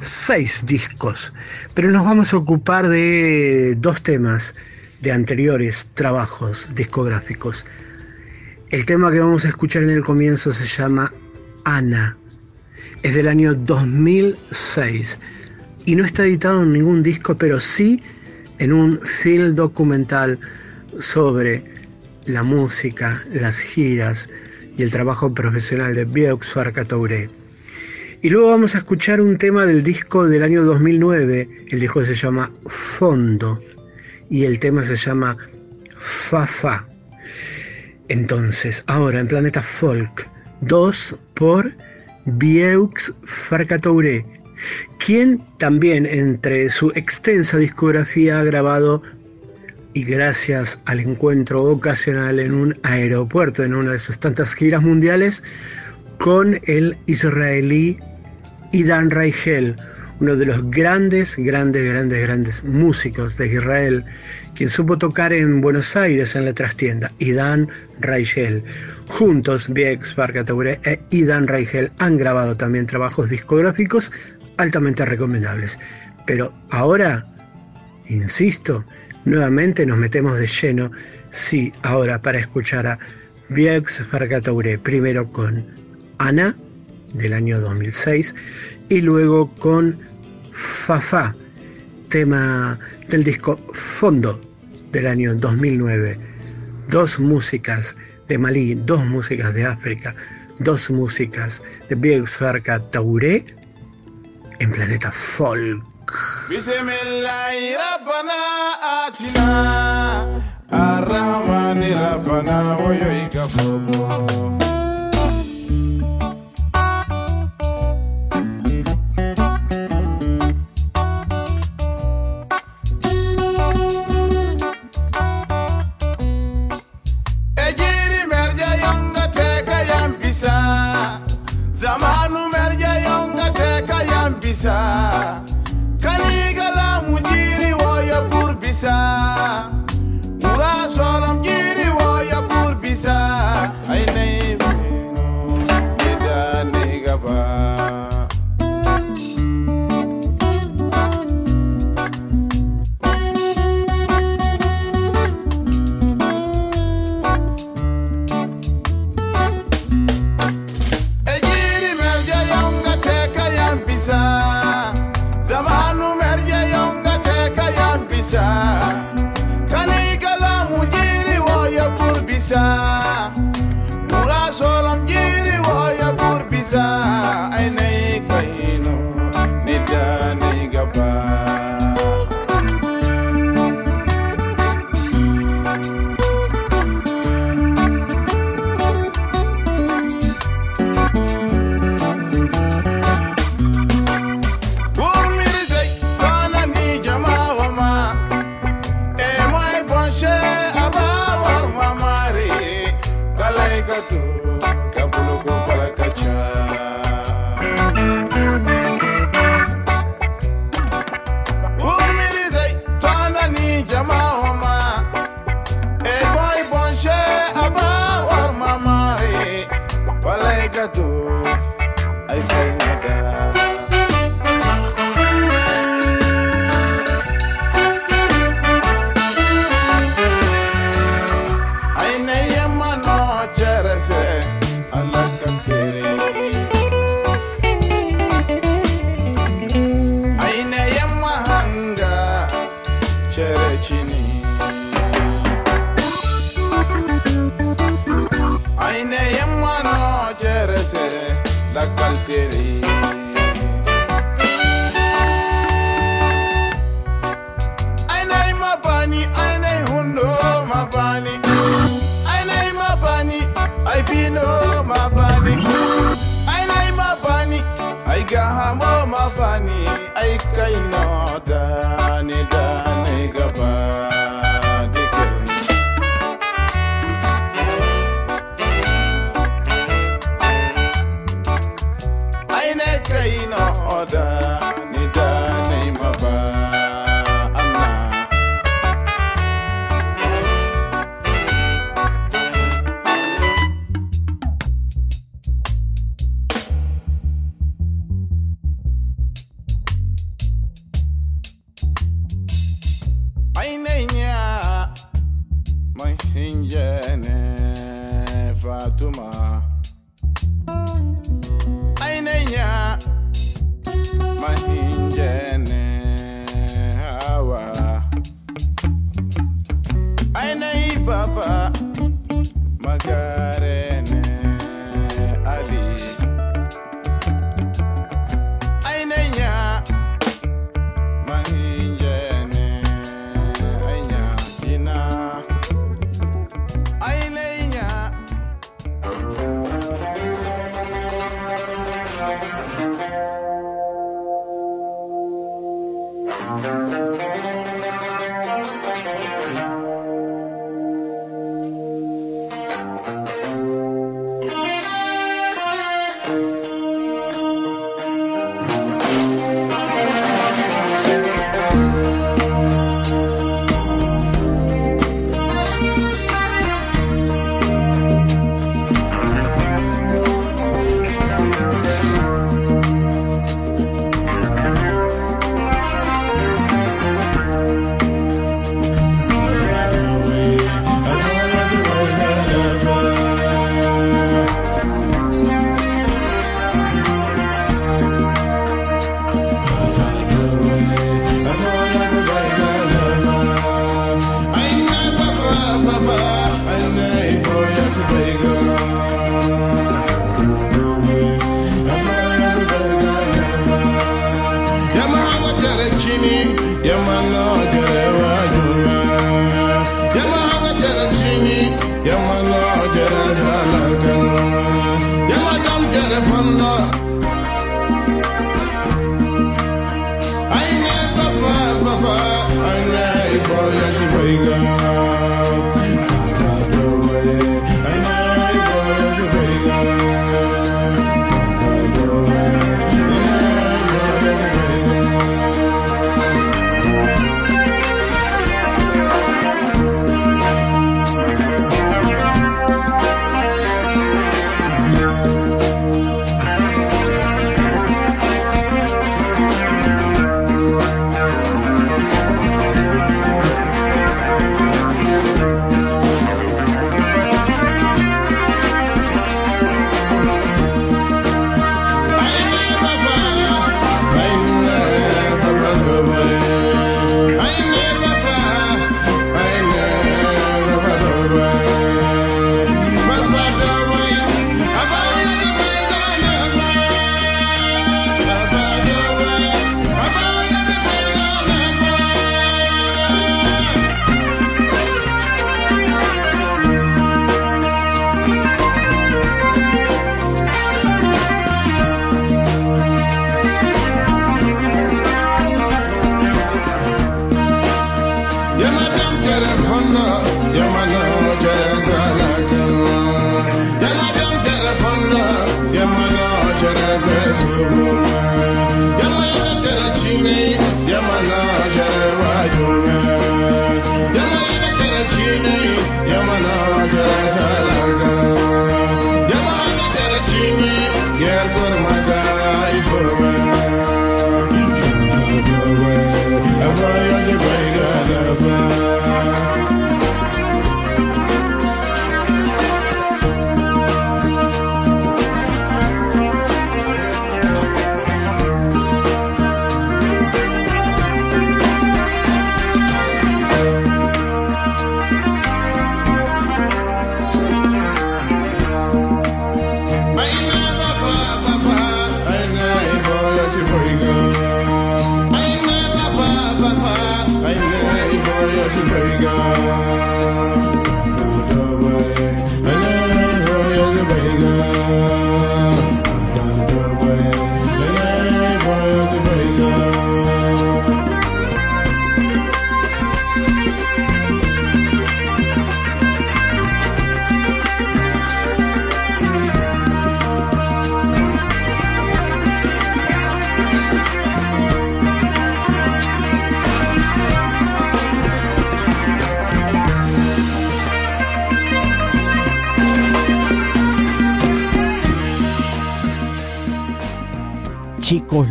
seis discos, pero nos vamos a ocupar de dos temas de anteriores trabajos discográficos. El tema que vamos a escuchar en el comienzo se llama Ana. Es del año 2006 y no está editado en ningún disco, pero sí en un film documental sobre la música, las giras y el trabajo profesional de Bieux Farcatouré. Y luego vamos a escuchar un tema del disco del año 2009. El disco se llama Fondo y el tema se llama Fa Fa. Entonces, ahora en Planeta Folk, 2 por Bieux Farcatouré, quien también entre su extensa discografía ha grabado y gracias al encuentro ocasional en un aeropuerto, en una de sus tantas giras mundiales, con el israelí Idan Reichel, uno de los grandes, grandes, grandes, grandes músicos de Israel, quien supo tocar en Buenos Aires en la trastienda, Idan Reichel. Juntos, Biex, Farcataure e Idan Reichel han grabado también trabajos discográficos altamente recomendables. Pero ahora, insisto, nuevamente nos metemos de lleno, sí, ahora para escuchar a Biex Farcataure, primero con Ana, del año 2006, y luego con Fafa, tema del disco Fondo del año 2009. Dos músicas de Malí, dos músicas de África, dos músicas de Biegsfarka Tauré en Planeta Folk. Injene Fatuma.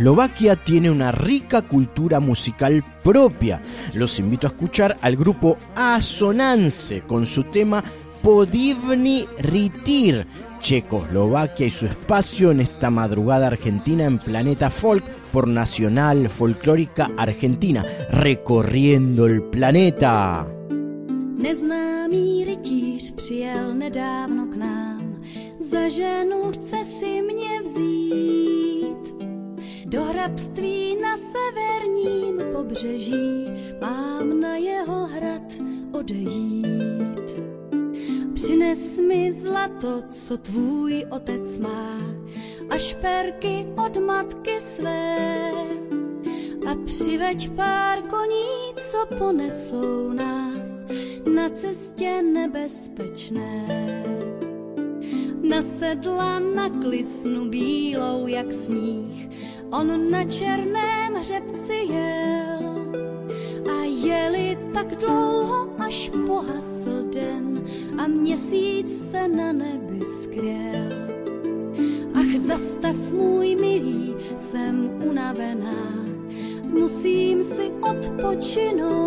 Checoslovaquia tiene una rica cultura musical propia. Los invito a escuchar al grupo Asonance con su tema Podivni Ritir. Checoslovaquia y su espacio en esta madrugada argentina en Planeta Folk por Nacional Folclórica Argentina, recorriendo el planeta. Hrabství na severním pobřeží mám na jeho hrad odejít. Přines mi zlato, co tvůj otec má, a šperky od matky své. A přiveď pár koní, co ponesou nás na cestě nebezpečné. Nasedla na klisnu bílou jak sníh, on na černém hřebci jel. A jeli tak dlouho, až pohasl den a měsíc se na nebi skryl. Ach, zastav můj milý, jsem unavená, musím si odpočinout.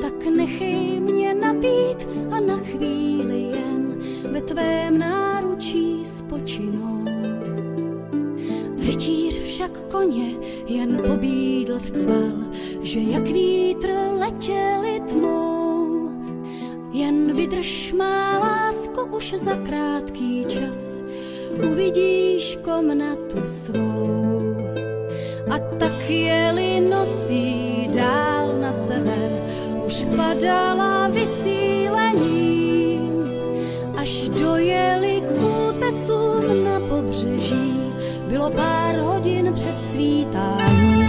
Tak nechej mě napít a na chvíli jen ve tvém náručí spočinout. Však koně jen pobídl v cval, že jak vítr letěli tmou. Jen vydrž má lásko už za krátký čas, uvidíš komnatu svou. A tak jeli nocí dál na sever, už padala vysílením, až dojeli k útesům na pobřeží, bylo pár svítáním.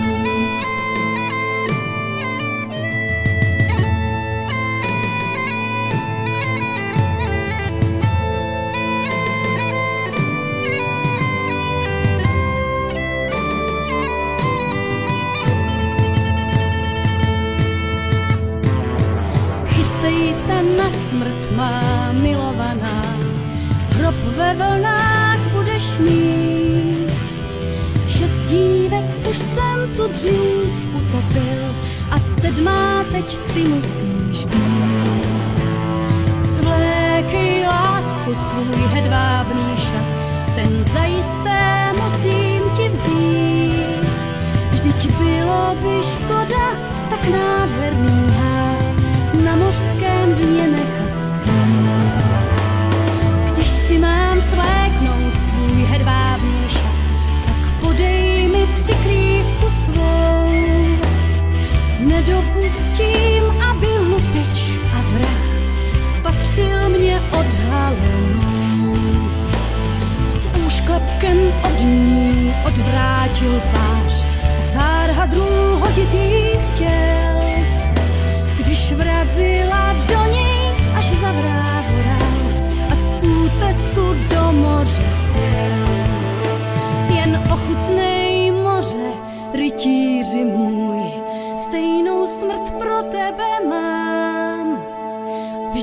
Chystej se na smrt, má milovaná, hrob ve vlnách budeš mít. Dívek už jsem tu dřív utopil a sedmá teď ty musíš být. Svlékej lásku svůj hedvábný šat, ten zajisté musím ti vzít. Vždyť bylo by škoda tak nádherný háj na mořském dně nechat schnout. Když si mám svléknout svůj hedvábný šat, tak podej přikrývku svou. Nedopustím, aby lupič a vrah spatřil mě odhalenou. S úšklapkem od ní odvrátil tvář a cár hadrů hodit jí chtěl.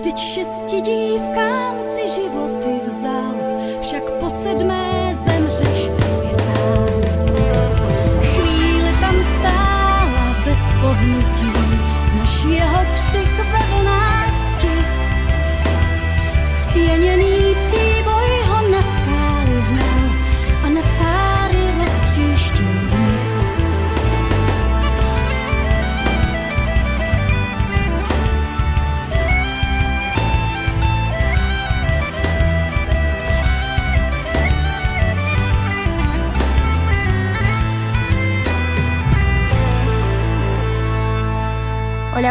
Втече стідівка.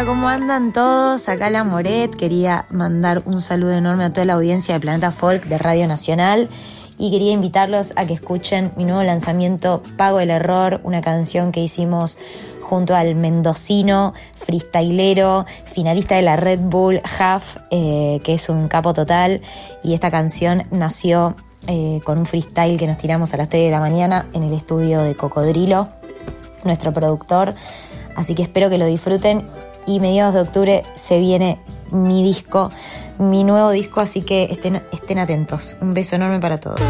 ¿Cómo andan todos? Acá la Moret. Quería mandar un saludo enorme a toda la audiencia de Planeta Folk de Radio Nacional y quería invitarlos a que escuchen mi nuevo lanzamiento Pago el Error, una canción que hicimos junto al mendocino, freestylero, finalista de la Red Bull Half, eh, que es un capo total. Y esta canción nació eh, con un freestyle que nos tiramos a las 3 de la mañana en el estudio de Cocodrilo, nuestro productor. Así que espero que lo disfruten y mediados de octubre se viene mi disco, mi nuevo disco, así que estén, atentos. Un beso enorme para todos.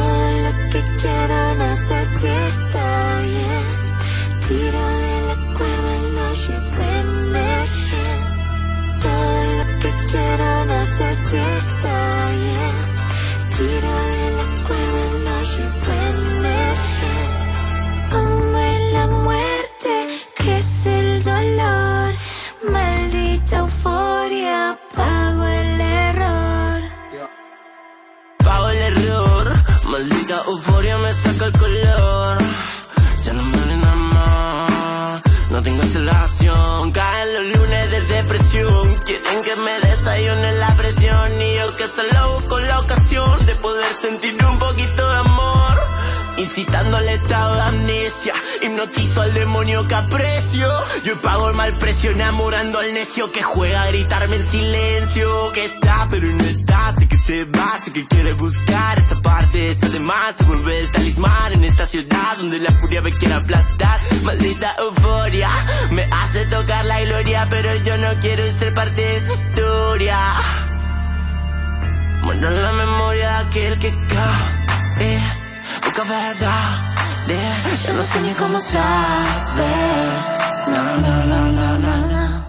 Euforia me saca el color. Ya no me duele nada más. No tengo instalación. Caen los lunes de depresión. Quieren que me desayune la presión. Y yo que solo busco la ocasión de poder sentir un poquito de amor. Incitando al estado de amnesia. Hipnotizo al demonio que aprecio. Yo pago el mal precio enamorando al necio Que juega a gritarme en silencio. Que está pero no está. Sé que se va, sé que quiere buscar Esa parte, esa demás Se vuelve el talismán en esta ciudad Donde la furia me quiere aplastar. Maldita euforia Me hace tocar la gloria Pero yo no quiero ser parte de esa historia. Muero la memoria de aquel que cae Busca verdad Yo no sé ni saber No, no, no, no, no, no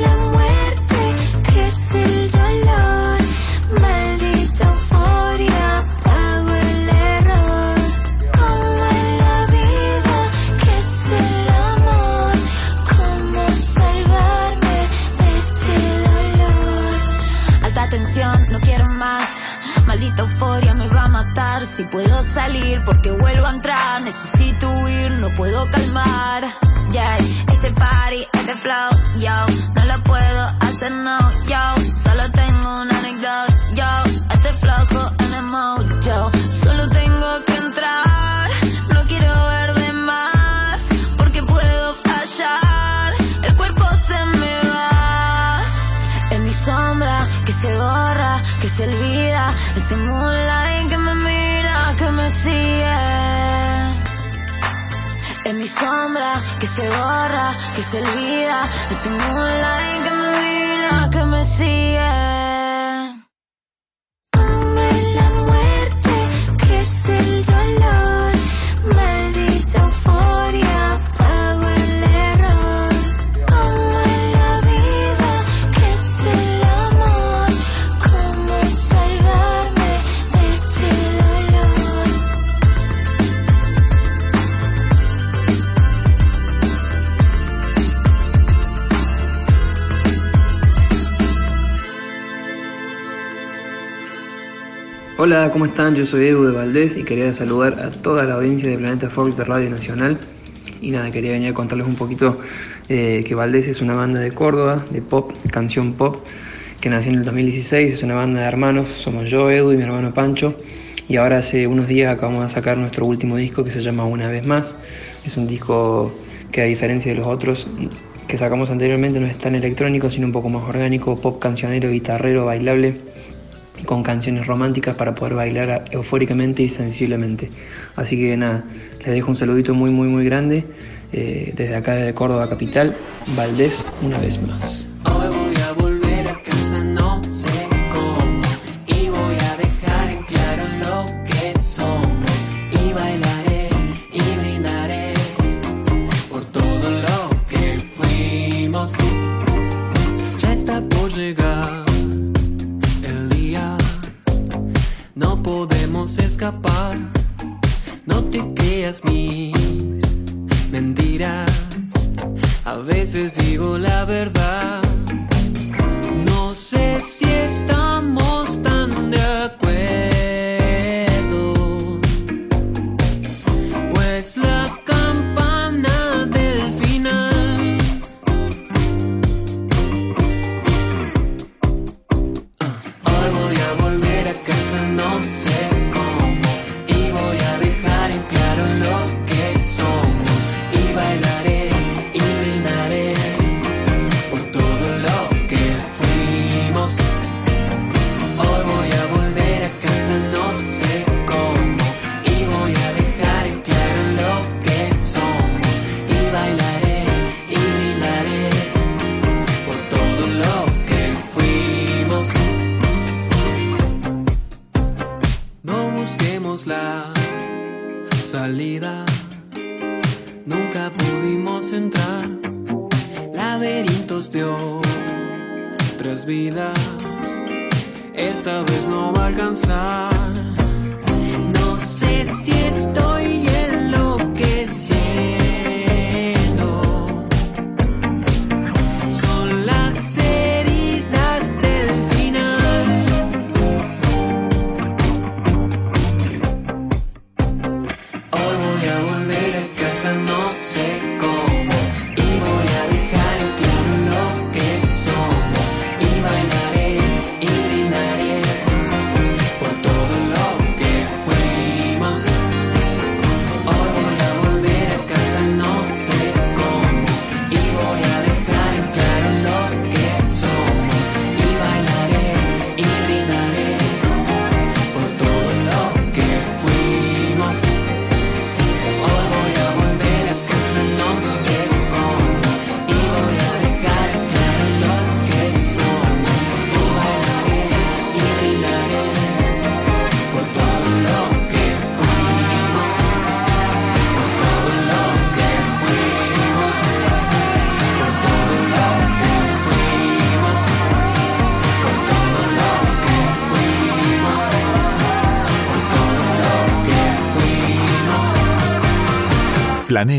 la muerte, que es el dolor, maldita euforia, pago el error. En la vida, que es el amor, cómo salvarme de este dolor. Alta tensión, no quiero más. Maldita euforia me Si puedo salir, porque vuelvo a entrar. Necesito huir, no puedo calmar. Yeah, este party, este flow, yo, no lo puedo hacer no, yo. Solo tengo una anécdota, yo. Este flojo en el mojo, sigue. Es mi sombra que se borra, que se olvida. Ese moonlight que me mira, que me sigue. Hola, ¿cómo están? Yo soy Edu de Valdés y quería saludar a toda la audiencia de Planeta Folk de Radio Nacional. Y nada, quería venir a contarles un poquito eh, que Valdés es una banda de Córdoba, de pop, canción pop, que nació en el 2016, es una banda de hermanos, somos yo, Edu y mi hermano Pancho. Y ahora hace unos días acabamos de sacar nuestro último disco que se llama Una vez más. Es un disco que a diferencia de los otros que sacamos anteriormente no es tan electrónico, sino un poco más orgánico, pop cancionero, guitarrero, bailable con canciones románticas para poder bailar eufóricamente y sensiblemente. Así que nada, les dejo un saludito muy muy muy grande eh, desde acá desde Córdoba capital, Valdés una vez más. Podemos escapar. No te creas mis mentiras. A veces digo la verdad. No sé si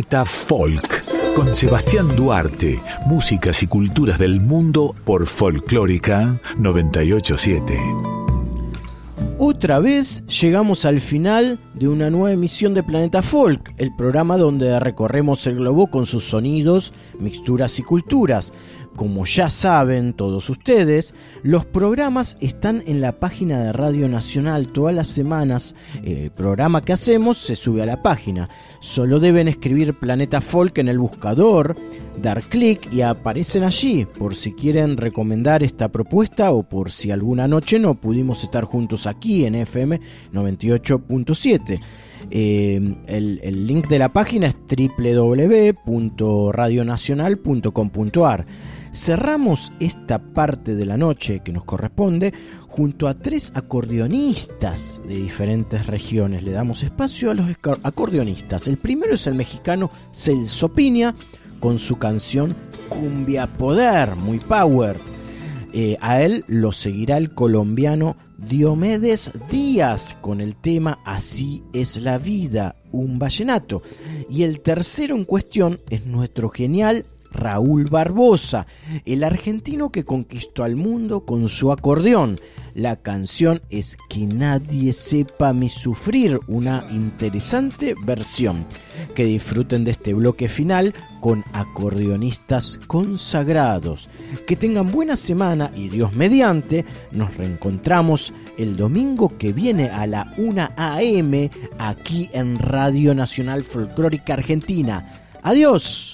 Planeta Folk con Sebastián Duarte, músicas y culturas del mundo por Folclórica 987. Otra vez llegamos al final de una nueva emisión de Planeta Folk, el programa donde recorremos el globo con sus sonidos, mixturas y culturas. Como ya saben todos ustedes, los programas están en la página de Radio Nacional todas las semanas. El programa que hacemos se sube a la página. Solo deben escribir Planeta Folk en el buscador, dar clic y aparecen allí por si quieren recomendar esta propuesta o por si alguna noche no pudimos estar juntos aquí en FM 98.7. Eh, el, el link de la página es www.radionacional.com.ar. Cerramos esta parte de la noche que nos corresponde junto a tres acordeonistas de diferentes regiones. Le damos espacio a los acordeonistas. El primero es el mexicano Celso Piña con su canción Cumbia Poder, muy power. Eh, a él lo seguirá el colombiano Diomedes Díaz con el tema Así es la vida, un vallenato. Y el tercero en cuestión es nuestro genial Raúl Barbosa, el argentino que conquistó al mundo con su acordeón. La canción es Que nadie sepa mi sufrir, una interesante versión. Que disfruten de este bloque final con acordeonistas consagrados. Que tengan buena semana y Dios mediante, nos reencontramos el domingo que viene a la 1 a.m. aquí en Radio Nacional Folclórica Argentina. Adiós.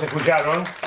¿Cómo se escucharon?